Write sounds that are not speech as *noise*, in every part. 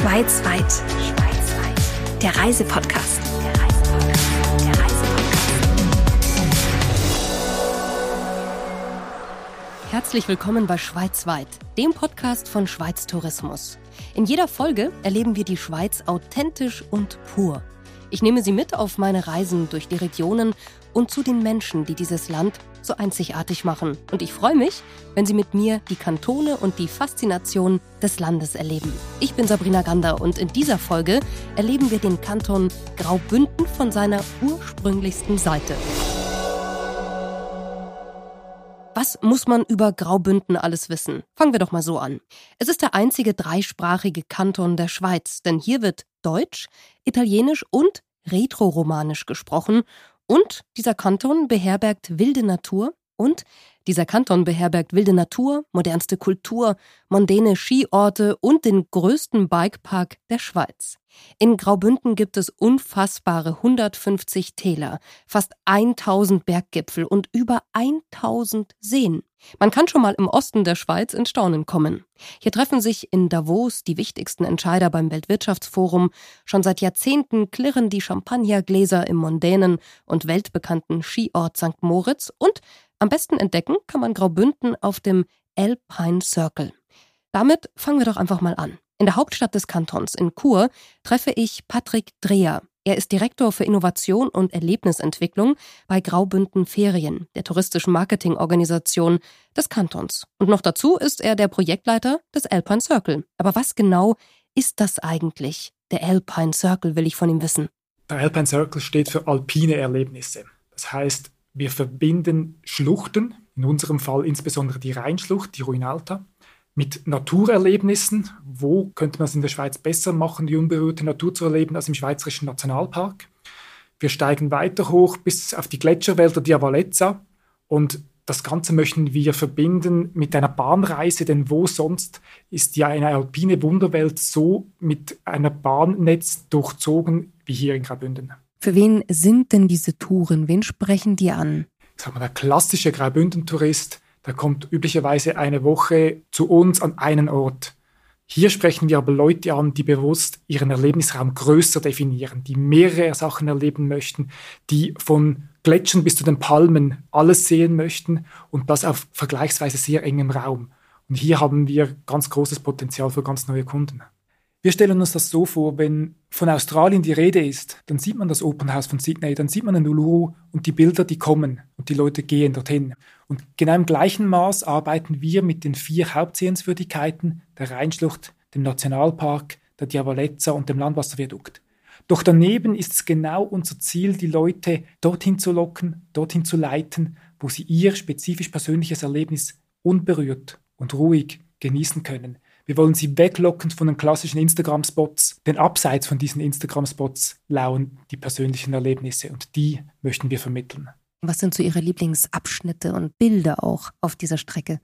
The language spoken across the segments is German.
Schweizweit. Schweizweit. Der Reisepodcast. Herzlich willkommen bei Schweizweit, dem Podcast von Schweiz Tourismus. In jeder Folge erleben wir die Schweiz authentisch und pur. Ich nehme Sie mit auf meine Reisen durch die Regionen und zu den Menschen, die dieses Land so einzigartig machen. Und ich freue mich, wenn Sie mit mir die Kantone und die Faszination des Landes erleben. Ich bin Sabrina Gander und in dieser Folge erleben wir den Kanton Graubünden von seiner ursprünglichsten Seite. Was muss man über Graubünden alles wissen? Fangen wir doch mal so an. Es ist der einzige dreisprachige Kanton der Schweiz, denn hier wird Deutsch, Italienisch und Retroromanisch gesprochen und dieser Kanton beherbergt wilde Natur und dieser Kanton beherbergt wilde Natur, modernste Kultur, mondäne Skiorte und den größten Bikepark der Schweiz. In Graubünden gibt es unfassbare 150 Täler, fast 1000 Berggipfel und über 1000 Seen. Man kann schon mal im Osten der Schweiz in Staunen kommen. Hier treffen sich in Davos die wichtigsten Entscheider beim Weltwirtschaftsforum. Schon seit Jahrzehnten klirren die Champagnergläser im mondänen und weltbekannten Skiort St. Moritz und am besten entdecken kann man Graubünden auf dem Alpine Circle. Damit fangen wir doch einfach mal an. In der Hauptstadt des Kantons, in Chur, treffe ich Patrick Dreher. Er ist Direktor für Innovation und Erlebnisentwicklung bei Graubünden Ferien, der touristischen Marketingorganisation des Kantons. Und noch dazu ist er der Projektleiter des Alpine Circle. Aber was genau ist das eigentlich? Der Alpine Circle will ich von ihm wissen. Der Alpine Circle steht für alpine Erlebnisse. Das heißt, wir verbinden Schluchten, in unserem Fall insbesondere die Rheinschlucht, die Ruinalta, mit Naturerlebnissen. Wo könnte man es in der Schweiz besser machen, die unberührte Natur zu erleben, als im Schweizerischen Nationalpark? Wir steigen weiter hoch bis auf die Gletscherwälder Diavalezza und das Ganze möchten wir verbinden mit einer Bahnreise, denn wo sonst ist ja eine alpine Wunderwelt so mit einer Bahnnetz durchzogen wie hier in Graubünden. Für wen sind denn diese Touren? Wen sprechen die an? Sag mal, der klassische Graubünden-Tourist, der kommt üblicherweise eine Woche zu uns an einen Ort. Hier sprechen wir aber Leute an, die bewusst ihren Erlebnisraum größer definieren, die mehrere Sachen erleben möchten, die von Gletschern bis zu den Palmen alles sehen möchten und das auf vergleichsweise sehr engem Raum. Und hier haben wir ganz großes Potenzial für ganz neue Kunden. Wir stellen uns das so vor, wenn von Australien die Rede ist, dann sieht man das Open House von Sydney, dann sieht man den Uluru und die Bilder, die kommen und die Leute gehen dorthin. Und genau im gleichen Maß arbeiten wir mit den vier Hauptsehenswürdigkeiten der Rheinschlucht, dem Nationalpark, der Diavolezza und dem Landwasserviadukt. Doch daneben ist es genau unser Ziel, die Leute dorthin zu locken, dorthin zu leiten, wo sie ihr spezifisch persönliches Erlebnis unberührt und ruhig genießen können. Wir wollen sie weglocken von den klassischen Instagram-Spots, denn abseits von diesen Instagram-Spots lauern die persönlichen Erlebnisse und die möchten wir vermitteln. Was sind so Ihre Lieblingsabschnitte und Bilder auch auf dieser Strecke?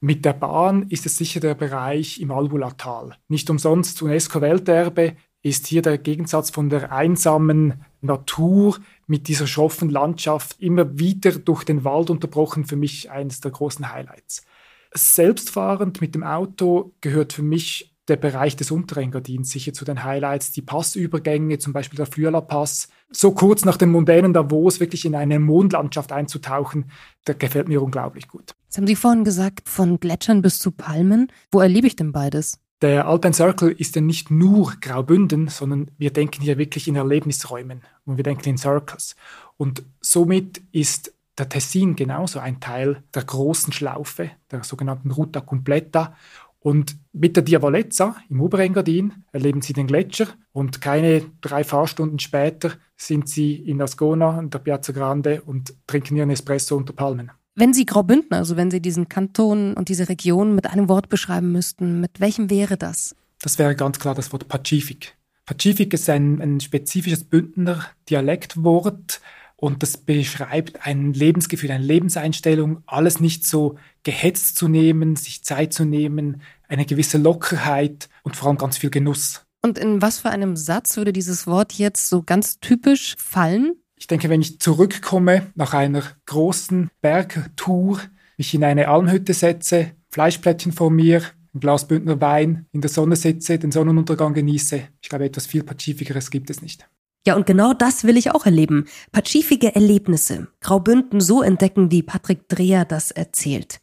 Mit der Bahn ist es sicher der Bereich im Albulatal. Nicht umsonst UNESCO-Welterbe ist hier der Gegensatz von der einsamen Natur mit dieser schroffen Landschaft immer wieder durch den Wald unterbrochen für mich eines der großen Highlights. Selbstfahrend mit dem Auto gehört für mich der Bereich des Unterengadins sicher zu den Highlights. Die Passübergänge, zum Beispiel der Flüela-Pass, so kurz nach dem mondänen Davos wirklich in eine Mondlandschaft einzutauchen, der gefällt mir unglaublich gut. Das haben Sie vorhin gesagt, von Gletschern bis zu Palmen. Wo erlebe ich denn beides? Der Alpine Circle ist ja nicht nur Graubünden, sondern wir denken hier wirklich in Erlebnisräumen und wir denken in Circles. Und somit ist der Tessin genauso ein Teil der großen Schlaufe, der sogenannten Ruta Completa. Und mit der Diavolezza im Oberengadin erleben Sie den Gletscher und keine drei Fahrstunden später sind Sie in Ascona und der Piazza Grande und trinken Ihren Espresso unter Palmen. Wenn Sie Graubünden, also wenn Sie diesen Kanton und diese Region mit einem Wort beschreiben müssten, mit welchem wäre das? Das wäre ganz klar das Wort Pazifik. Pazifik ist ein, ein spezifisches Bündner Dialektwort, und das beschreibt ein Lebensgefühl, eine Lebenseinstellung, alles nicht so gehetzt zu nehmen, sich Zeit zu nehmen, eine gewisse Lockerheit und vor allem ganz viel Genuss. Und in was für einem Satz würde dieses Wort jetzt so ganz typisch fallen? Ich denke, wenn ich zurückkomme nach einer großen Bergtour, mich in eine Almhütte setze, Fleischplättchen vor mir, ein Glas Bündner Wein, in der Sonne sitze, den Sonnenuntergang genieße. Ich glaube, etwas viel Pazifischeres gibt es nicht. Ja, und genau das will ich auch erleben. Pazifische Erlebnisse. Graubünden so entdecken, wie Patrick Dreher das erzählt.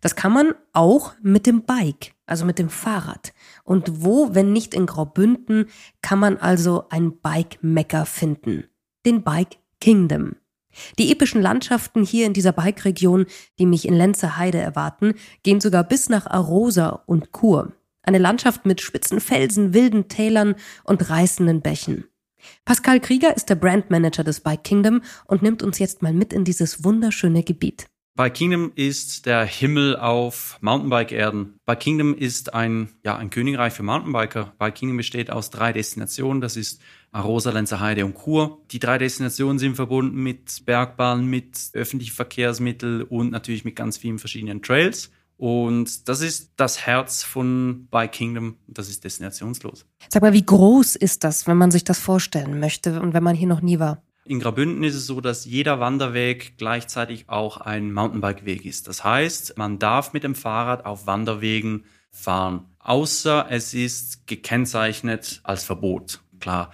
Das kann man auch mit dem Bike, also mit dem Fahrrad. Und wo, wenn nicht in Graubünden, kann man also ein Bike-Mecker finden? Den Bike Kingdom. Die epischen Landschaften hier in dieser Bike-Region, die mich in Lenzer Heide erwarten, gehen sogar bis nach Arosa und Chur. Eine Landschaft mit spitzen Felsen, wilden Tälern und reißenden Bächen. Pascal Krieger ist der Brandmanager des Bike Kingdom und nimmt uns jetzt mal mit in dieses wunderschöne Gebiet. Bike Kingdom ist der Himmel auf Mountainbike-Erden. Bike Kingdom ist ein, ja, ein Königreich für Mountainbiker. Bike Kingdom besteht aus drei Destinationen. Das ist Arosa, Lenzerheide und Chur. Die drei Destinationen sind verbunden mit Bergbahnen, mit öffentlichen Verkehrsmitteln und natürlich mit ganz vielen verschiedenen Trails. Und das ist das Herz von Bike Kingdom. Das ist destinationslos. Sag mal, wie groß ist das, wenn man sich das vorstellen möchte und wenn man hier noch nie war? In Grabünden ist es so, dass jeder Wanderweg gleichzeitig auch ein Mountainbike-Weg ist. Das heißt, man darf mit dem Fahrrad auf Wanderwegen fahren, außer es ist gekennzeichnet als Verbot. Klar.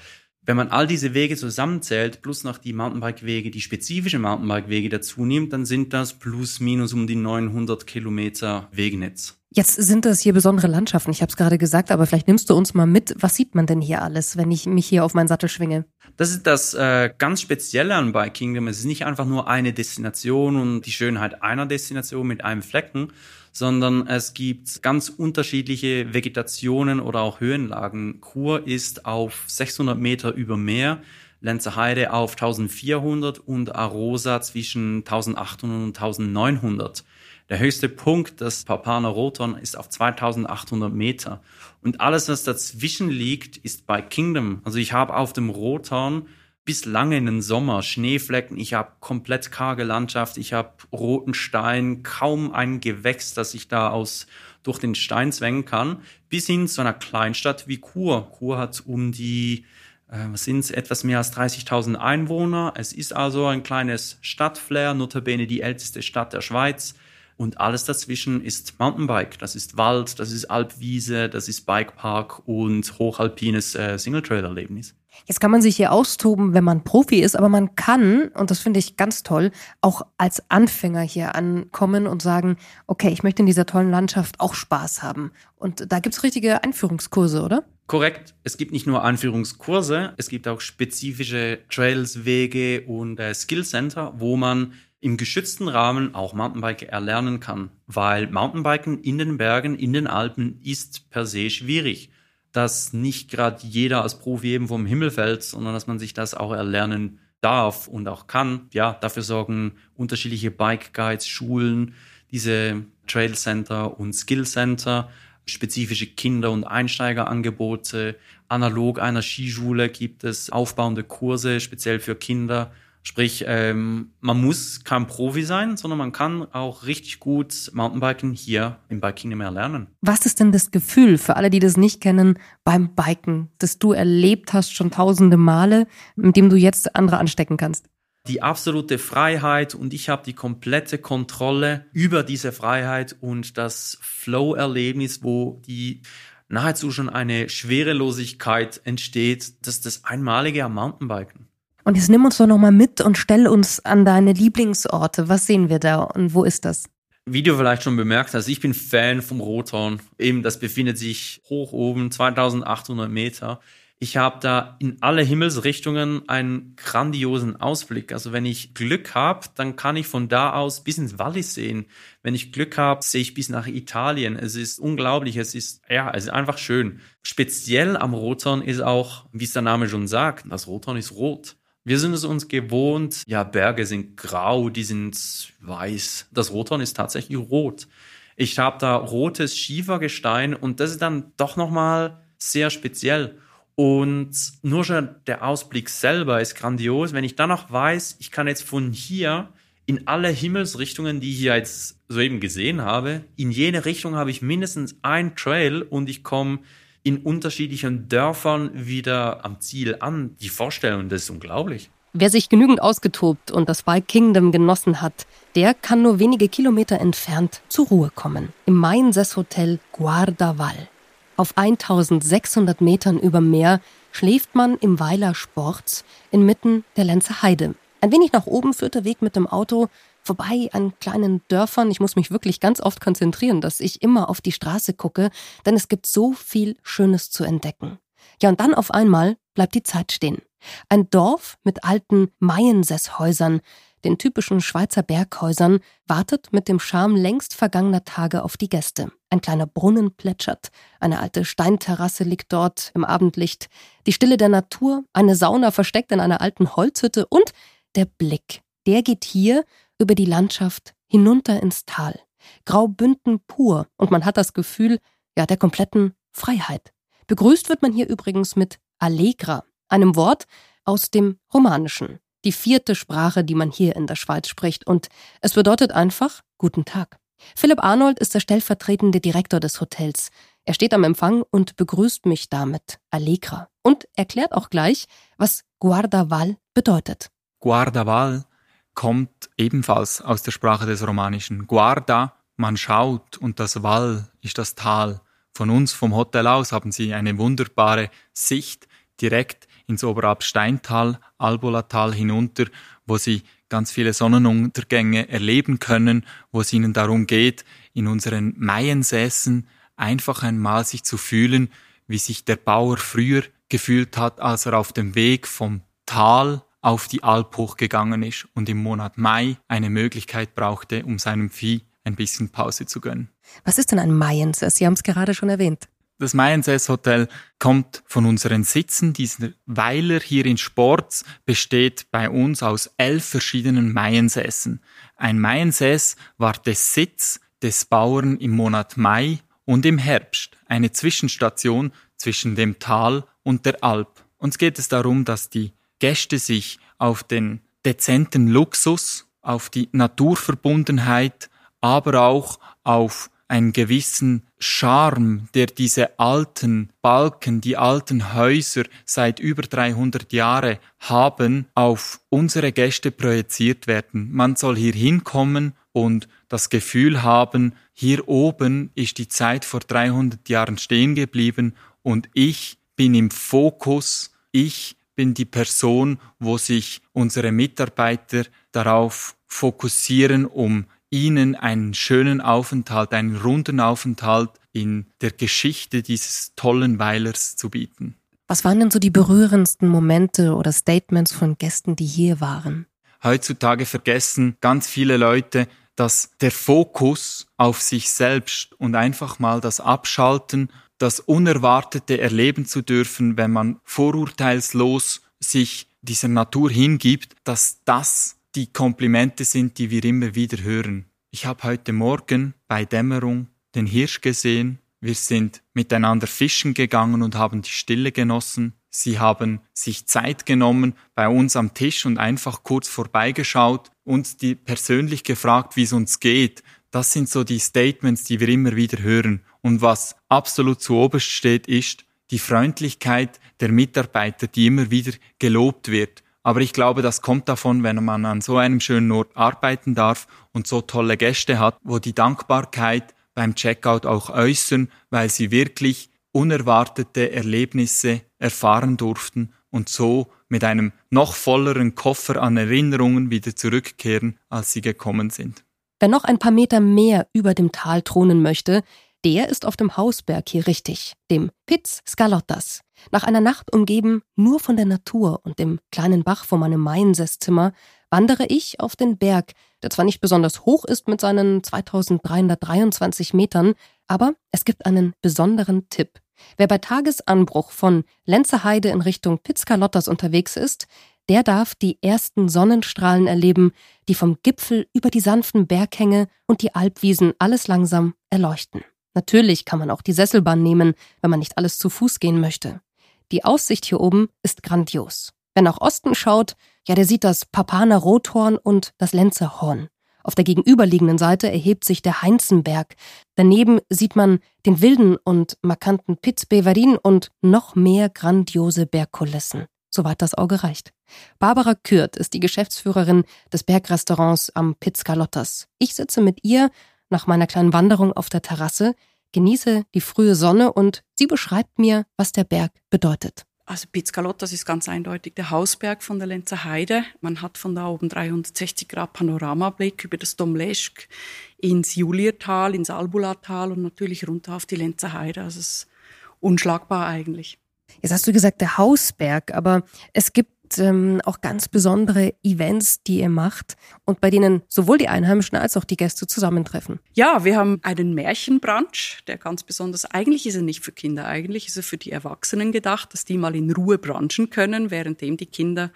Wenn man all diese Wege zusammenzählt, plus noch die Mountainbike-Wege, die spezifischen Mountainbike-Wege dazu nimmt, dann sind das plus minus um die 900 Kilometer Wegenetz. Jetzt sind das hier besondere Landschaften, ich habe es gerade gesagt, aber vielleicht nimmst du uns mal mit. Was sieht man denn hier alles, wenn ich mich hier auf meinen Sattel schwinge? Das ist das äh, ganz Spezielle an Bike Kingdom. Es ist nicht einfach nur eine Destination und die Schönheit einer Destination mit einem Flecken, sondern es gibt ganz unterschiedliche Vegetationen oder auch Höhenlagen. Chur ist auf 600 Meter über Meer, Lenzerheide auf 1400 und Arosa zwischen 1800 und 1900. Der höchste Punkt des Papaner Roton ist auf 2800 Meter. Und alles, was dazwischen liegt, ist bei Kingdom. Also ich habe auf dem Roton bis lange in den Sommer Schneeflecken, ich habe komplett karge Landschaft, ich habe roten Stein, kaum ein Gewächs, das ich da aus durch den Stein zwängen kann, bis hin zu einer Kleinstadt wie Chur. Chur hat um die äh, was sind es, etwas mehr als 30.000 Einwohner. Es ist also ein kleines Stadtflair, notabene die älteste Stadt der Schweiz. Und alles dazwischen ist Mountainbike. Das ist Wald, das ist Alpwiese, das ist Bikepark und hochalpines äh, Singletrail-Erlebnis. Jetzt kann man sich hier austoben, wenn man Profi ist, aber man kann, und das finde ich ganz toll, auch als Anfänger hier ankommen und sagen, okay, ich möchte in dieser tollen Landschaft auch Spaß haben. Und da gibt es richtige Einführungskurse, oder? Korrekt. Es gibt nicht nur Einführungskurse, es gibt auch spezifische Trails, Wege und äh, Skillcenter, wo man im geschützten Rahmen auch Mountainbike erlernen kann, weil Mountainbiken in den Bergen, in den Alpen ist per se schwierig, dass nicht gerade jeder als Profi eben vom Himmel fällt, sondern dass man sich das auch erlernen darf und auch kann. Ja, dafür sorgen unterschiedliche Bike Guides, Schulen, diese Trail Center und Skill Center, spezifische Kinder- und Einsteigerangebote. Analog einer Skischule gibt es aufbauende Kurse speziell für Kinder Sprich, ähm, man muss kein Profi sein, sondern man kann auch richtig gut Mountainbiken hier im Biking mehr lernen. Was ist denn das Gefühl für alle, die das nicht kennen, beim Biken, das du erlebt hast schon tausende Male, mit dem du jetzt andere anstecken kannst? Die absolute Freiheit und ich habe die komplette Kontrolle über diese Freiheit und das Flow-Erlebnis, wo die nahezu schon eine Schwerelosigkeit entsteht, das ist das Einmalige am Mountainbiken. Und jetzt nimm uns doch nochmal mit und stell uns an deine Lieblingsorte. Was sehen wir da und wo ist das? Wie du vielleicht schon bemerkt hast, ich bin Fan vom Rothorn. Eben, das befindet sich hoch oben, 2800 Meter. Ich habe da in alle Himmelsrichtungen einen grandiosen Ausblick. Also wenn ich Glück habe, dann kann ich von da aus bis ins Wallis sehen. Wenn ich Glück habe, sehe ich bis nach Italien. Es ist unglaublich. Es ist, ja, es ist einfach schön. Speziell am Rothorn ist auch, wie es der Name schon sagt, das Rothorn ist rot. Wir sind es uns gewohnt, ja, Berge sind grau, die sind weiß. Das Rothorn ist tatsächlich rot. Ich habe da rotes Schiefergestein und das ist dann doch nochmal sehr speziell. Und nur schon der Ausblick selber ist grandios. Wenn ich dann noch weiß, ich kann jetzt von hier in alle Himmelsrichtungen, die ich jetzt soeben gesehen habe, in jene Richtung habe ich mindestens ein Trail und ich komme in unterschiedlichen Dörfern wieder am Ziel an. Die Vorstellung, das ist unglaublich. Wer sich genügend ausgetobt und das Bike Kingdom genossen hat, der kann nur wenige Kilometer entfernt zur Ruhe kommen. Im Mainses Hotel Guardaval. Auf 1600 Metern über Meer schläft man im Weiler Sports inmitten der Lenzer Heide. Ein wenig nach oben führt der Weg mit dem Auto vorbei an kleinen Dörfern. Ich muss mich wirklich ganz oft konzentrieren, dass ich immer auf die Straße gucke, denn es gibt so viel Schönes zu entdecken. Ja, und dann auf einmal bleibt die Zeit stehen. Ein Dorf mit alten Maiensesshäusern, den typischen Schweizer Berghäusern, wartet mit dem Charme längst vergangener Tage auf die Gäste. Ein kleiner Brunnen plätschert, eine alte Steinterrasse liegt dort im Abendlicht, die Stille der Natur, eine Sauna versteckt in einer alten Holzhütte und der Blick, der geht hier über die Landschaft hinunter ins Tal. Graubünden pur und man hat das Gefühl, ja, der kompletten Freiheit. Begrüßt wird man hier übrigens mit Allegra, einem Wort aus dem Romanischen, die vierte Sprache, die man hier in der Schweiz spricht, und es bedeutet einfach Guten Tag. Philipp Arnold ist der stellvertretende Direktor des Hotels. Er steht am Empfang und begrüßt mich damit Allegra und erklärt auch gleich, was Guardaval bedeutet. Guardaval kommt ebenfalls aus der Sprache des Romanischen. Guarda, man schaut, und das Val ist das Tal. Von uns vom Hotel aus haben Sie eine wunderbare Sicht direkt ins Oberabsteintal, Albolatal hinunter, wo sie ganz viele Sonnenuntergänge erleben können, wo es ihnen darum geht, in unseren Maiensäßen einfach einmal sich zu fühlen, wie sich der Bauer früher gefühlt hat, als er auf dem Weg vom Tal auf die Alp hochgegangen ist und im Monat Mai eine Möglichkeit brauchte, um seinem Vieh ein bisschen Pause zu gönnen. Was ist denn ein Maiensäß? Sie haben es gerade schon erwähnt. Das Mayenzess Hotel kommt von unseren Sitzen. Dieser Weiler hier in Sports besteht bei uns aus elf verschiedenen Mayensässen. Ein Mayensäß war der Sitz des Bauern im Monat Mai und im Herbst, eine Zwischenstation zwischen dem Tal und der Alp. Uns geht es darum, dass die Gäste sich auf den dezenten Luxus, auf die Naturverbundenheit, aber auch auf einen gewissen Charme, der diese alten Balken, die alten Häuser seit über 300 Jahre haben, auf unsere Gäste projiziert werden. Man soll hier hinkommen und das Gefühl haben, hier oben ist die Zeit vor 300 Jahren stehen geblieben und ich bin im Fokus, ich bin die Person, wo sich unsere Mitarbeiter darauf fokussieren, um ihnen einen schönen Aufenthalt, einen runden Aufenthalt in der Geschichte dieses tollen Weilers zu bieten. Was waren denn so die berührendsten Momente oder Statements von Gästen, die hier waren? Heutzutage vergessen ganz viele Leute, dass der Fokus auf sich selbst und einfach mal das Abschalten, das Unerwartete erleben zu dürfen, wenn man vorurteilslos sich dieser Natur hingibt, dass das die Komplimente sind, die wir immer wieder hören. Ich habe heute Morgen bei Dämmerung den Hirsch gesehen. Wir sind miteinander fischen gegangen und haben die Stille genossen. Sie haben sich Zeit genommen bei uns am Tisch und einfach kurz vorbeigeschaut, uns die persönlich gefragt, wie es uns geht. Das sind so die Statements, die wir immer wieder hören. Und was absolut zu oberst steht, ist die Freundlichkeit der Mitarbeiter, die immer wieder gelobt wird. Aber ich glaube, das kommt davon, wenn man an so einem schönen Ort arbeiten darf und so tolle Gäste hat, wo die Dankbarkeit beim Checkout auch äußern, weil sie wirklich unerwartete Erlebnisse erfahren durften und so mit einem noch volleren Koffer an Erinnerungen wieder zurückkehren, als sie gekommen sind. Wer noch ein paar Meter mehr über dem Tal thronen möchte, der ist auf dem Hausberg hier richtig, dem Piz Scalottas. Nach einer Nacht umgeben nur von der Natur und dem kleinen Bach vor meinem Mainsesszimmer wandere ich auf den Berg, der zwar nicht besonders hoch ist mit seinen 2323 Metern, aber es gibt einen besonderen Tipp. Wer bei Tagesanbruch von Lenzerheide in Richtung Pitzkalottas unterwegs ist, der darf die ersten Sonnenstrahlen erleben, die vom Gipfel über die sanften Berghänge und die Alpwiesen alles langsam erleuchten. Natürlich kann man auch die Sesselbahn nehmen, wenn man nicht alles zu Fuß gehen möchte. Die Aussicht hier oben ist grandios. Wer nach Osten schaut, ja, der sieht das Papaner Rothorn und das Lenzerhorn. Auf der gegenüberliegenden Seite erhebt sich der Heinzenberg. Daneben sieht man den wilden und markanten Piz Beverin und noch mehr grandiose Bergkulissen. soweit das Auge reicht. Barbara Kürt ist die Geschäftsführerin des Bergrestaurants am Piz Carlottas. Ich sitze mit ihr nach meiner kleinen Wanderung auf der Terrasse, genieße die frühe Sonne und sie beschreibt mir, was der Berg bedeutet. Also Pizzgalottas ist ganz eindeutig der Hausberg von der Lenzer Heide. Man hat von da oben 360 Grad Panoramablick über das Domleschk ins Juliertal, ins Albulatal und natürlich runter auf die Lenzer Heide. Also es ist unschlagbar eigentlich. Jetzt hast du gesagt, der Hausberg, aber es gibt ähm, auch ganz besondere Events, die ihr macht und bei denen sowohl die Einheimischen als auch die Gäste zusammentreffen. Ja, wir haben einen Märchenbrunch, der ganz besonders, eigentlich ist er nicht für Kinder, eigentlich ist er für die Erwachsenen gedacht, dass die mal in Ruhe brunchen können, währenddem die Kinder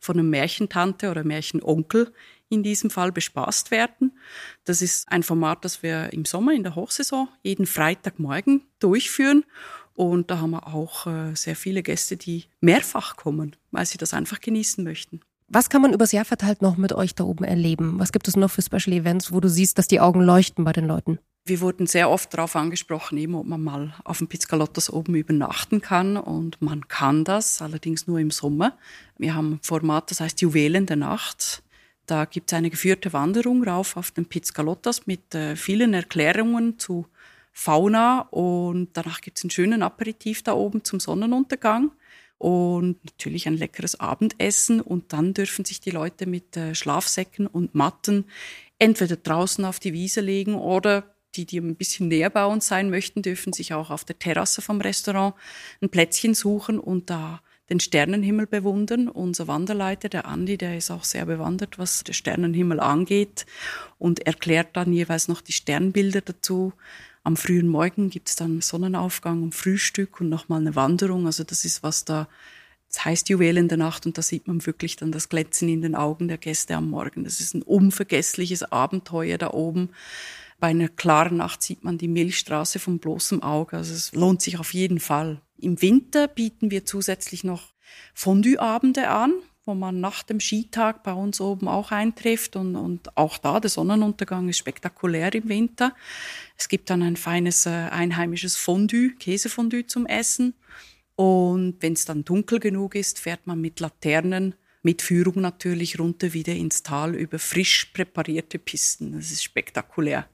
von einem Märchentante oder Märchenonkel in diesem Fall bespaßt werden. Das ist ein Format, das wir im Sommer in der Hochsaison jeden Freitagmorgen durchführen und da haben wir auch äh, sehr viele Gäste, die mehrfach kommen, weil sie das einfach genießen möchten. Was kann man übers Jahr verteilt noch mit euch da oben erleben? Was gibt es noch für Special Events, wo du siehst, dass die Augen leuchten bei den Leuten? Wir wurden sehr oft darauf angesprochen, eben, ob man mal auf dem Pizzgalottas oben übernachten kann. Und man kann das, allerdings nur im Sommer. Wir haben ein Format, das heißt Juwelen der Nacht. Da gibt es eine geführte Wanderung rauf auf den Pizzgalottas mit äh, vielen Erklärungen zu Fauna und danach gibt es einen schönen Aperitif da oben zum Sonnenuntergang und natürlich ein leckeres Abendessen und dann dürfen sich die Leute mit äh, Schlafsäcken und Matten entweder draußen auf die Wiese legen oder die, die ein bisschen näher bei uns sein möchten, dürfen sich auch auf der Terrasse vom Restaurant ein Plätzchen suchen und da den Sternenhimmel bewundern. Unser Wanderleiter, der Andi, der ist auch sehr bewandert, was den Sternenhimmel angeht und erklärt dann jeweils noch die Sternbilder dazu. Am frühen Morgen gibt es dann Sonnenaufgang und Frühstück und nochmal eine Wanderung. Also das ist was da, das heißt Juwel in der Nacht und da sieht man wirklich dann das Glänzen in den Augen der Gäste am Morgen. Das ist ein unvergessliches Abenteuer da oben. Bei einer klaren Nacht sieht man die Milchstraße von bloßem Auge. Also es lohnt sich auf jeden Fall. Im Winter bieten wir zusätzlich noch Fondue-Abende an wo man nach dem Skitag bei uns oben auch eintrifft. Und, und auch da, der Sonnenuntergang ist spektakulär im Winter. Es gibt dann ein feines äh, einheimisches Fondue, Käsefondue zum Essen. Und wenn es dann dunkel genug ist, fährt man mit Laternen, mit Führung natürlich runter wieder ins Tal über frisch präparierte Pisten. Das ist spektakulär.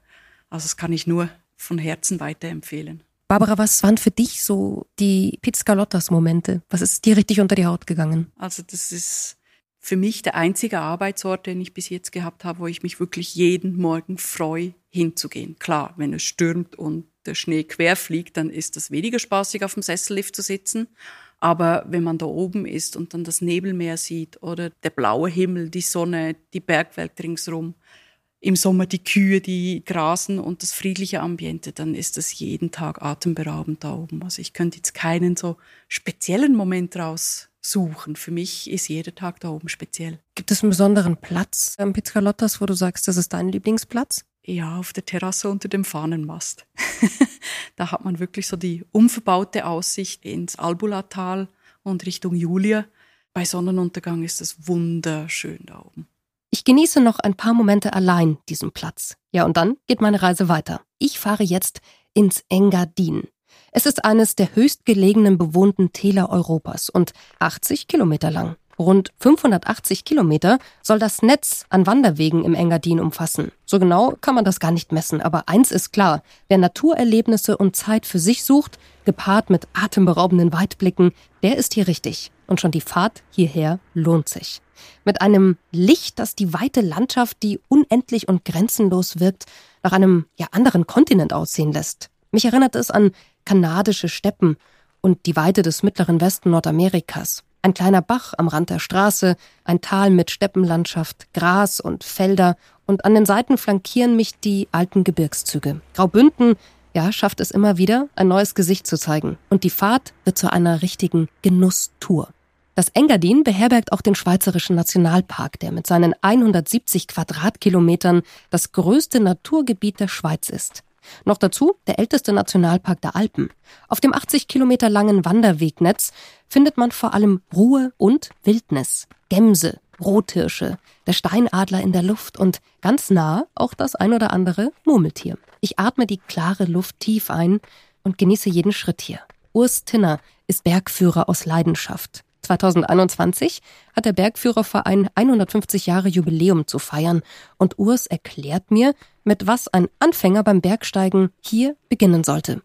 Also das kann ich nur von Herzen weiterempfehlen. Barbara, was waren für dich so die Pizzgalottas-Momente? Was ist dir richtig unter die Haut gegangen? Also das ist für mich der einzige Arbeitsort, den ich bis jetzt gehabt habe, wo ich mich wirklich jeden Morgen freue, hinzugehen. Klar, wenn es stürmt und der Schnee quer fliegt, dann ist das weniger spaßig, auf dem Sessellift zu sitzen. Aber wenn man da oben ist und dann das Nebelmeer sieht oder der blaue Himmel, die Sonne, die Bergwelt ringsrum, im Sommer die Kühe, die grasen und das friedliche Ambiente, dann ist das jeden Tag atemberaubend da oben. Also ich könnte jetzt keinen so speziellen Moment raussuchen. Für mich ist jeder Tag da oben speziell. Gibt es einen besonderen Platz am Pizzalottas, wo du sagst, das ist dein Lieblingsplatz? Ja, auf der Terrasse unter dem Fahnenmast. *laughs* da hat man wirklich so die unverbaute Aussicht ins Albulatal und Richtung Julia. Bei Sonnenuntergang ist es wunderschön da oben. Genieße noch ein paar Momente allein diesen Platz. Ja, und dann geht meine Reise weiter. Ich fahre jetzt ins Engadin. Es ist eines der höchstgelegenen bewohnten Täler Europas und 80 Kilometer lang. Rund 580 Kilometer soll das Netz an Wanderwegen im Engadin umfassen. So genau kann man das gar nicht messen, aber eins ist klar, wer Naturerlebnisse und Zeit für sich sucht, gepaart mit atemberaubenden Weitblicken, der ist hier richtig. Und schon die Fahrt hierher lohnt sich. Mit einem Licht, das die weite Landschaft, die unendlich und grenzenlos wirkt, nach einem ja anderen Kontinent aussehen lässt. Mich erinnert es an kanadische Steppen und die Weite des mittleren Westen Nordamerikas. Ein kleiner Bach am Rand der Straße, ein Tal mit Steppenlandschaft, Gras und Felder und an den Seiten flankieren mich die alten Gebirgszüge. Graubünden, ja, schafft es immer wieder, ein neues Gesicht zu zeigen. Und die Fahrt wird zu einer richtigen Genusstour. Das Engadin beherbergt auch den Schweizerischen Nationalpark, der mit seinen 170 Quadratkilometern das größte Naturgebiet der Schweiz ist. Noch dazu der älteste Nationalpark der Alpen. Auf dem 80 Kilometer langen Wanderwegnetz findet man vor allem Ruhe und Wildnis. Gämse, Rothirsche, der Steinadler in der Luft und ganz nah auch das ein oder andere Murmeltier. Ich atme die klare Luft tief ein und genieße jeden Schritt hier. Urs Tinner ist Bergführer aus Leidenschaft. 2021 hat der Bergführerverein 150 Jahre Jubiläum zu feiern und Urs erklärt mir, mit was ein Anfänger beim Bergsteigen hier beginnen sollte.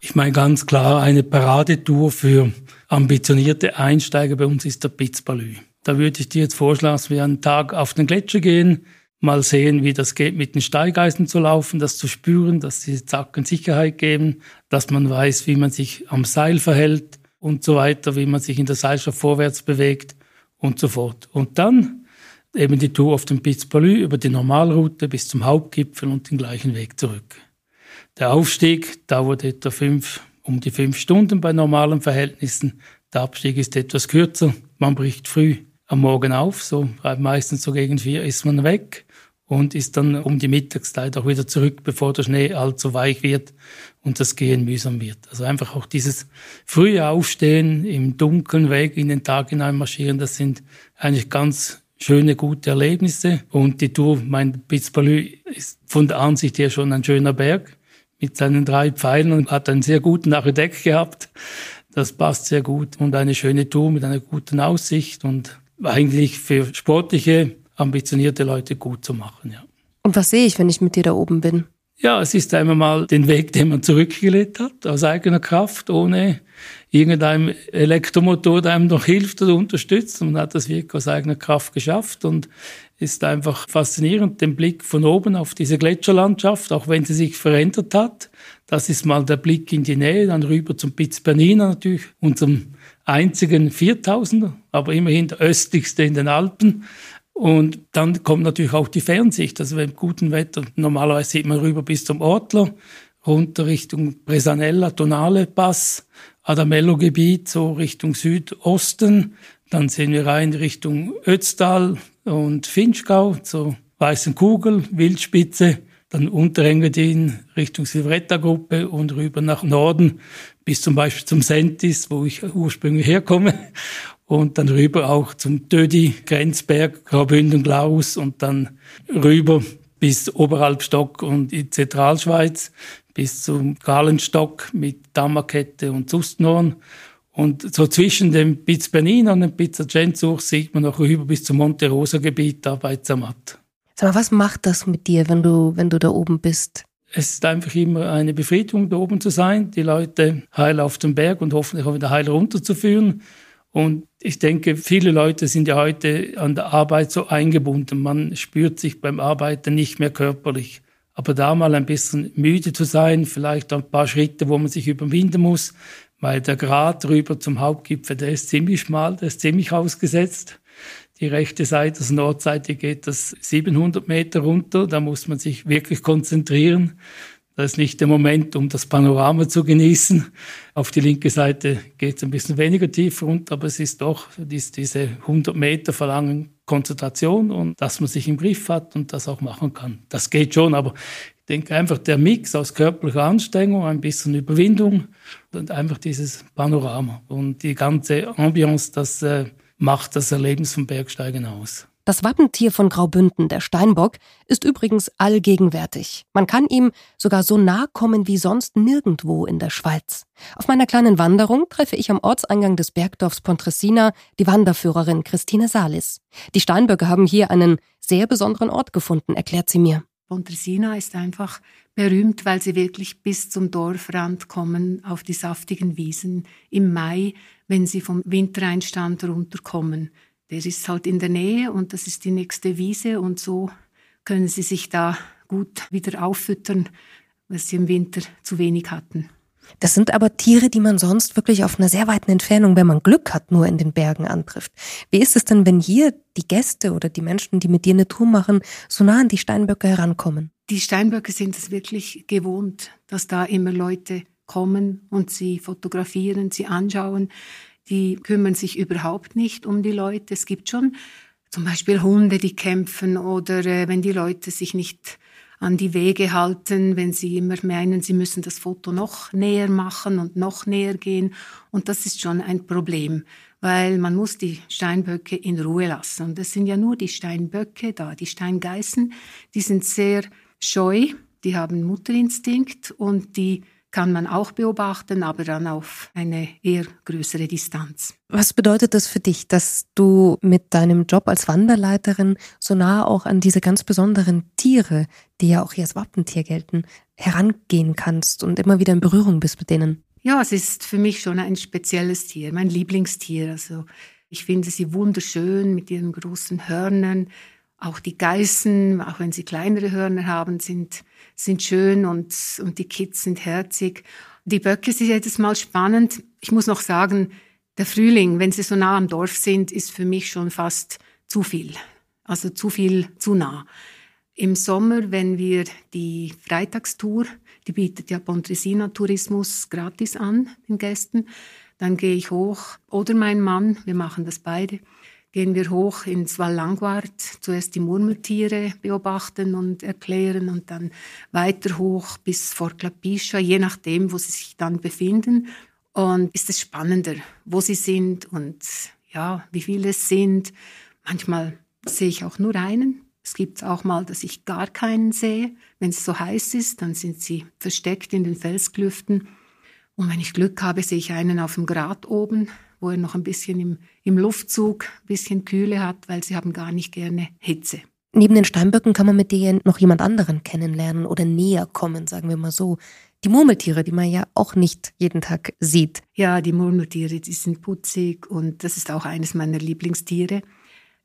Ich meine ganz klar, eine Paradetour für ambitionierte Einsteiger bei uns ist der Pitzbalü. Da würde ich dir jetzt vorschlagen, dass wir einen Tag auf den Gletscher gehen, mal sehen, wie das geht, mit den Steigeisen zu laufen, das zu spüren, dass die Zacken Sicherheit geben, dass man weiß, wie man sich am Seil verhält und so weiter, wie man sich in der Seilschaft vorwärts bewegt und so fort. Und dann eben die Tour auf dem Pitzbalü über die Normalroute bis zum Hauptgipfel und den gleichen Weg zurück. Der Aufstieg dauert etwa fünf, um die fünf Stunden bei normalen Verhältnissen. Der Abstieg ist etwas kürzer. Man bricht früh am Morgen auf, so meistens so gegen vier ist man weg und ist dann um die Mittagszeit auch wieder zurück, bevor der Schnee allzu weich wird und das Gehen mühsam wird. Also einfach auch dieses frühe Aufstehen, im dunklen Weg in den Tag hinein marschieren, das sind eigentlich ganz schöne, gute Erlebnisse. Und die Tour, mein Pitzbalü, ist von der Ansicht her schon ein schöner Berg mit seinen drei Pfeilen und hat einen sehr guten Architekt gehabt. Das passt sehr gut und eine schöne Tour mit einer guten Aussicht und eigentlich für sportliche, ambitionierte Leute gut zu machen, ja. Und was sehe ich, wenn ich mit dir da oben bin? Ja, es ist einmal mal den Weg, den man zurückgelegt hat, aus eigener Kraft, ohne irgendeinem Elektromotor, der einem noch hilft oder unterstützt. Man hat das wirklich aus eigener Kraft geschafft und ist einfach faszinierend, den Blick von oben auf diese Gletscherlandschaft, auch wenn sie sich verändert hat. Das ist mal der Blick in die Nähe, dann rüber zum Piz Bernina natürlich, unserem einzigen 4000er, aber immerhin der östlichste in den Alpen. Und dann kommt natürlich auch die Fernsicht. Also beim guten Wetter, normalerweise sieht man rüber bis zum Ortler, runter Richtung Bresanella, Tonale Pass, Adamello-Gebiet, so Richtung Südosten. Dann sehen wir rein Richtung Ötztal und Finchgau zur Weißen Kugel, Wildspitze, dann Unterengadin Richtung Silvretta-Gruppe und rüber nach Norden bis zum Beispiel zum Sentis, wo ich ursprünglich herkomme und dann rüber auch zum Dödi, Grenzberg, Graubünden, Glaus und dann rüber bis Oberhalbstock und in Zentralschweiz bis zum Galenstock mit Dammerkette und Sustnorn. Und so zwischen dem Piz Benin und dem Pizza Genzurch sieht man auch rüber bis zum Monte Rosa Gebiet da bei Zermatt. Sag mal, was macht das mit dir, wenn du, wenn du da oben bist? Es ist einfach immer eine Befriedigung, da oben zu sein, die Leute heil auf dem Berg und hoffentlich auch wieder heil runterzuführen. Und ich denke, viele Leute sind ja heute an der Arbeit so eingebunden. Man spürt sich beim Arbeiten nicht mehr körperlich. Aber da mal ein bisschen müde zu sein, vielleicht ein paar Schritte, wo man sich überwinden muss, weil der Grat rüber zum Hauptgipfel, der ist ziemlich schmal, der ist ziemlich ausgesetzt. Die rechte Seite, also Nordseite geht das 700 Meter runter, da muss man sich wirklich konzentrieren. Das ist nicht der Moment, um das Panorama zu genießen. Auf die linke Seite geht es ein bisschen weniger tief runter, aber es ist doch, diese 100 Meter verlangen Konzentration und dass man sich im Griff hat und das auch machen kann. Das geht schon, aber ich denke einfach der Mix aus körperlicher Anstrengung, ein bisschen Überwindung und einfach dieses Panorama und die ganze Ambiance, das äh, macht das Erlebnis vom Bergsteigen aus. Das Wappentier von Graubünden, der Steinbock, ist übrigens allgegenwärtig. Man kann ihm sogar so nah kommen wie sonst nirgendwo in der Schweiz. Auf meiner kleinen Wanderung treffe ich am Ortseingang des Bergdorfs Pontresina die Wanderführerin Christine Salis. Die Steinböcke haben hier einen sehr besonderen Ort gefunden, erklärt sie mir. Pontresina ist einfach berühmt, weil sie wirklich bis zum Dorfrand kommen, auf die saftigen Wiesen im Mai, wenn sie vom Wintereinstand runterkommen der ist halt in der Nähe und das ist die nächste Wiese und so können sie sich da gut wieder auffüttern, was sie im Winter zu wenig hatten. Das sind aber Tiere, die man sonst wirklich auf einer sehr weiten Entfernung, wenn man Glück hat, nur in den Bergen antrifft. Wie ist es denn, wenn hier die Gäste oder die Menschen, die mit dir eine Tour machen, so nah an die Steinböcke herankommen? Die Steinböcke sind es wirklich gewohnt, dass da immer Leute kommen und sie fotografieren, sie anschauen die kümmern sich überhaupt nicht um die Leute. Es gibt schon zum Beispiel Hunde, die kämpfen oder äh, wenn die Leute sich nicht an die Wege halten, wenn sie immer meinen, sie müssen das Foto noch näher machen und noch näher gehen. Und das ist schon ein Problem, weil man muss die Steinböcke in Ruhe lassen. Und das sind ja nur die Steinböcke da. Die Steingeißen, die sind sehr scheu, die haben Mutterinstinkt und die kann man auch beobachten, aber dann auf eine eher größere Distanz. Was bedeutet das für dich, dass du mit deinem Job als Wanderleiterin so nah auch an diese ganz besonderen Tiere, die ja auch hier als Wappentier gelten, herangehen kannst und immer wieder in Berührung bist mit denen? Ja, es ist für mich schon ein spezielles Tier, mein Lieblingstier. Also ich finde sie wunderschön mit ihren großen Hörnern. Auch die Geißen, auch wenn sie kleinere Hörner haben, sind, sind schön und, und die Kids sind herzig. Die Böcke sind jedes Mal spannend. Ich muss noch sagen, der Frühling, wenn sie so nah am Dorf sind, ist für mich schon fast zu viel. Also zu viel, zu nah. Im Sommer, wenn wir die Freitagstour, die bietet ja Pontresina Tourismus gratis an, den Gästen, dann gehe ich hoch, oder mein Mann, wir machen das beide, gehen wir hoch ins Val Langwart, zuerst die Murmeltiere beobachten und erklären und dann weiter hoch bis vor Clapiscia, je nachdem, wo sie sich dann befinden. Und ist es spannender, wo sie sind und ja, wie viele es sind. Manchmal sehe ich auch nur einen. Es gibt auch mal, dass ich gar keinen sehe. Wenn es so heiß ist, dann sind sie versteckt in den Felsklüften. Und wenn ich Glück habe, sehe ich einen auf dem Grat oben wo er noch ein bisschen im, im Luftzug ein bisschen Kühle hat, weil sie haben gar nicht gerne Hitze. Neben den Steinböcken kann man mit denen noch jemand anderen kennenlernen oder näher kommen, sagen wir mal so. Die Murmeltiere, die man ja auch nicht jeden Tag sieht. Ja, die Murmeltiere, die sind putzig und das ist auch eines meiner Lieblingstiere.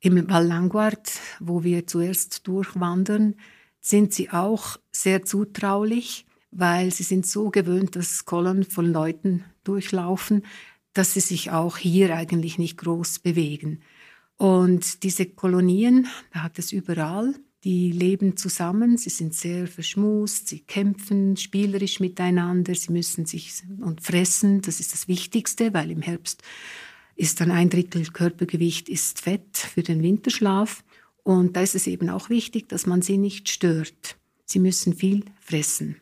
Im Val Languard, wo wir zuerst durchwandern, sind sie auch sehr zutraulich, weil sie sind so gewöhnt, dass Kolonn von Leuten durchlaufen, dass sie sich auch hier eigentlich nicht groß bewegen. Und diese Kolonien, da hat es überall, die leben zusammen, sie sind sehr verschmust, sie kämpfen spielerisch miteinander, sie müssen sich und fressen, das ist das Wichtigste, weil im Herbst ist dann ein Drittel Körpergewicht ist Fett für den Winterschlaf. Und da ist es eben auch wichtig, dass man sie nicht stört. Sie müssen viel fressen.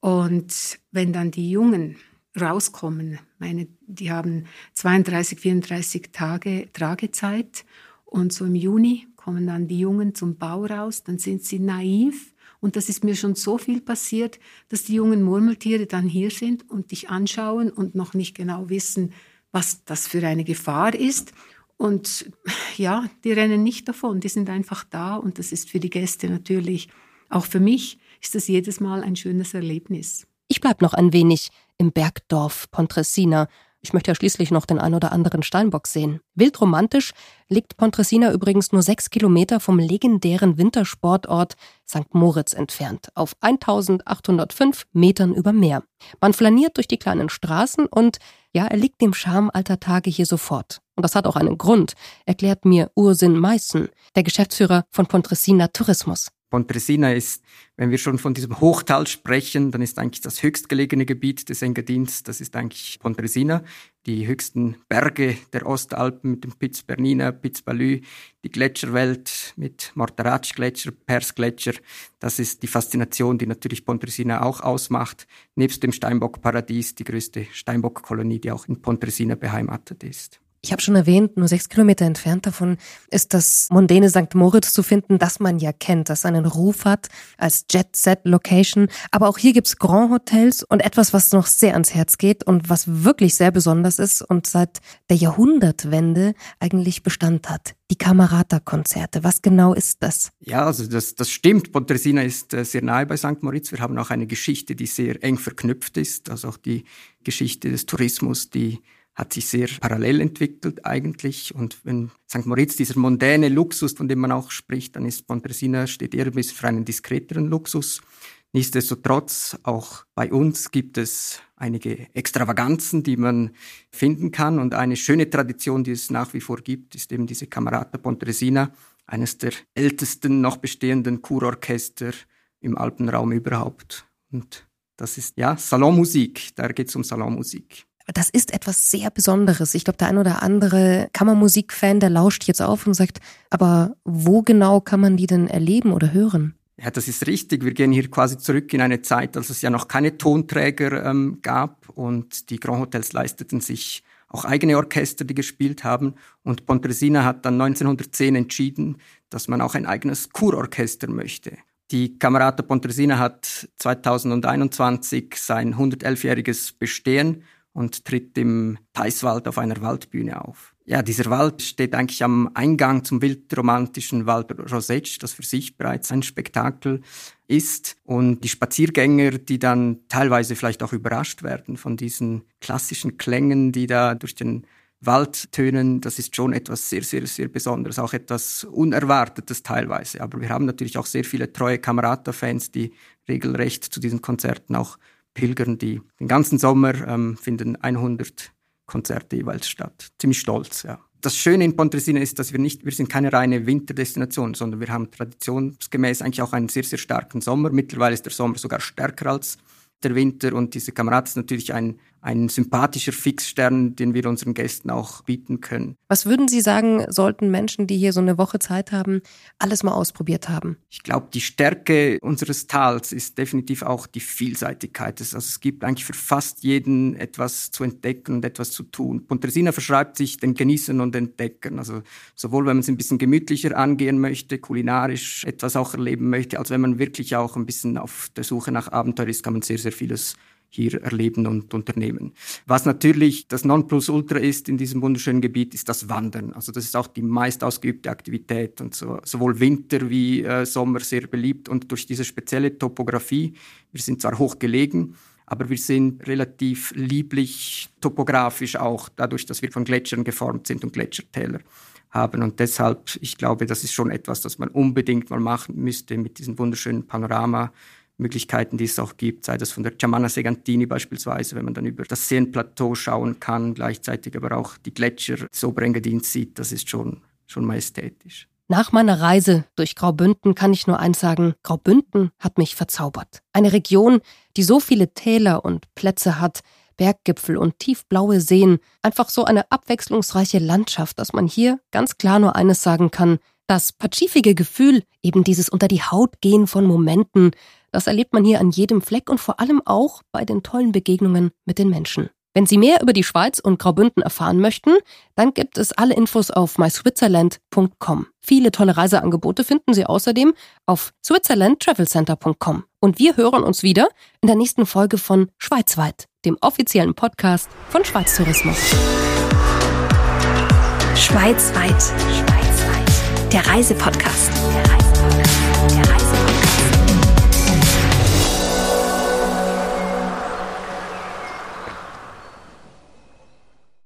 Und wenn dann die Jungen rauskommen. Meine, die haben 32, 34 Tage Tragezeit und so im Juni kommen dann die Jungen zum Bau raus, dann sind sie naiv und das ist mir schon so viel passiert, dass die jungen Murmeltiere dann hier sind und dich anschauen und noch nicht genau wissen, was das für eine Gefahr ist. Und ja, die rennen nicht davon, die sind einfach da und das ist für die Gäste natürlich, auch für mich ist das jedes Mal ein schönes Erlebnis. Ich bleib noch ein wenig im Bergdorf Pontresina. Ich möchte ja schließlich noch den ein oder anderen Steinbock sehen. Wildromantisch liegt Pontresina übrigens nur sechs Kilometer vom legendären Wintersportort St. Moritz entfernt, auf 1805 Metern über Meer. Man flaniert durch die kleinen Straßen und ja, er liegt dem Charme alter Tage hier sofort. Und das hat auch einen Grund, erklärt mir Ursin Meissen, der Geschäftsführer von Pontresina Tourismus. Pontresina ist, wenn wir schon von diesem Hochtal sprechen, dann ist eigentlich das höchstgelegene Gebiet des Engadins, das ist eigentlich Pontresina, die höchsten Berge der Ostalpen mit dem Piz Bernina, Piz Balü, die Gletscherwelt mit Morteratsch-Gletscher, Pers-Gletscher. Das ist die Faszination, die natürlich Pontresina auch ausmacht. Nebst dem Steinbockparadies die größte Steinbockkolonie, die auch in Pontresina beheimatet ist. Ich habe schon erwähnt, nur sechs Kilometer entfernt davon ist das mondäne St. Moritz zu finden, das man ja kennt, das einen Ruf hat als Jet-Set-Location. Aber auch hier gibt's Grand Hotels und etwas, was noch sehr ans Herz geht und was wirklich sehr besonders ist und seit der Jahrhundertwende eigentlich Bestand hat. Die Camerata-Konzerte. Was genau ist das? Ja, also das, das stimmt. Pontresina ist äh, sehr nahe bei St. Moritz. Wir haben auch eine Geschichte, die sehr eng verknüpft ist. Also auch die Geschichte des Tourismus, die hat sich sehr parallel entwickelt eigentlich. Und wenn St. Moritz dieser mondäne Luxus, von dem man auch spricht, dann ist Pontresina steht eher bisschen für einen diskreteren Luxus. Nichtsdestotrotz, auch bei uns gibt es einige Extravaganzen, die man finden kann. Und eine schöne Tradition, die es nach wie vor gibt, ist eben diese Camerata Pontresina, eines der ältesten noch bestehenden Kurorchester im Alpenraum überhaupt. Und das ist ja Salonmusik, da geht es um Salonmusik. Das ist etwas sehr Besonderes. Ich glaube, der ein oder andere Kammermusikfan, der lauscht jetzt auf und sagt, aber wo genau kann man die denn erleben oder hören? Ja, das ist richtig. Wir gehen hier quasi zurück in eine Zeit, als es ja noch keine Tonträger ähm, gab und die Grand Hotels leisteten sich auch eigene Orchester, die gespielt haben. Und Pontresina hat dann 1910 entschieden, dass man auch ein eigenes Kurorchester möchte. Die Camerata Pontresina hat 2021 sein 111-jähriges Bestehen und tritt im Teiswald auf einer Waldbühne auf. Ja, dieser Wald steht eigentlich am Eingang zum wildromantischen Wald Rosetsch, das für sich bereits ein Spektakel ist. Und die Spaziergänger, die dann teilweise vielleicht auch überrascht werden von diesen klassischen Klängen, die da durch den Waldtönen, das ist schon etwas sehr, sehr, sehr Besonderes, auch etwas Unerwartetes teilweise. Aber wir haben natürlich auch sehr viele treue Kamerata-Fans, die regelrecht zu diesen Konzerten auch pilgern. Die den ganzen Sommer ähm, finden 100 Konzerte jeweils statt. Ziemlich stolz, ja. Das Schöne in Pontresina ist, dass wir nicht, wir sind keine reine Winterdestination, sondern wir haben traditionsgemäß eigentlich auch einen sehr, sehr starken Sommer. Mittlerweile ist der Sommer sogar stärker als der Winter und diese Kamerad ist natürlich ein ein sympathischer Fixstern, den wir unseren Gästen auch bieten können. Was würden Sie sagen, sollten Menschen, die hier so eine Woche Zeit haben, alles mal ausprobiert haben? Ich glaube, die Stärke unseres Tals ist definitiv auch die Vielseitigkeit. Also es gibt eigentlich für fast jeden etwas zu entdecken und etwas zu tun. Pontresina verschreibt sich den Genießen und Entdecken. Also sowohl wenn man es ein bisschen gemütlicher angehen möchte, kulinarisch etwas auch erleben möchte, als wenn man wirklich auch ein bisschen auf der Suche nach Abenteuer ist, kann man sehr, sehr vieles hier erleben und unternehmen. Was natürlich das Nonplusultra ist in diesem wunderschönen Gebiet, ist das Wandern. Also das ist auch die meist ausgeübte Aktivität und so, sowohl Winter wie äh, Sommer sehr beliebt und durch diese spezielle Topografie, wir sind zwar hoch gelegen, aber wir sind relativ lieblich topografisch auch, dadurch, dass wir von Gletschern geformt sind und Gletschertäler haben. Und deshalb, ich glaube, das ist schon etwas, das man unbedingt mal machen müsste mit diesem wunderschönen Panorama Möglichkeiten, die es auch gibt, sei das von der Giamana Segantini beispielsweise, wenn man dann über das Seenplateau schauen kann, gleichzeitig aber auch die Gletscher des Oberengadins sieht, das ist schon, schon majestätisch. Nach meiner Reise durch Graubünden kann ich nur eins sagen, Graubünden hat mich verzaubert. Eine Region, die so viele Täler und Plätze hat, Berggipfel und tiefblaue Seen, einfach so eine abwechslungsreiche Landschaft, dass man hier ganz klar nur eines sagen kann, das pazifige Gefühl, eben dieses unter die Haut gehen von Momenten, das erlebt man hier an jedem Fleck und vor allem auch bei den tollen Begegnungen mit den Menschen. Wenn Sie mehr über die Schweiz und Graubünden erfahren möchten, dann gibt es alle Infos auf myswitzerland.com. Viele tolle Reiseangebote finden Sie außerdem auf switzerlandtravelcenter.com. Und wir hören uns wieder in der nächsten Folge von Schweizweit, dem offiziellen Podcast von Schweiz Tourismus. Schweizweit. Schweizweit. Der Reisepodcast. Der Reisepodcast.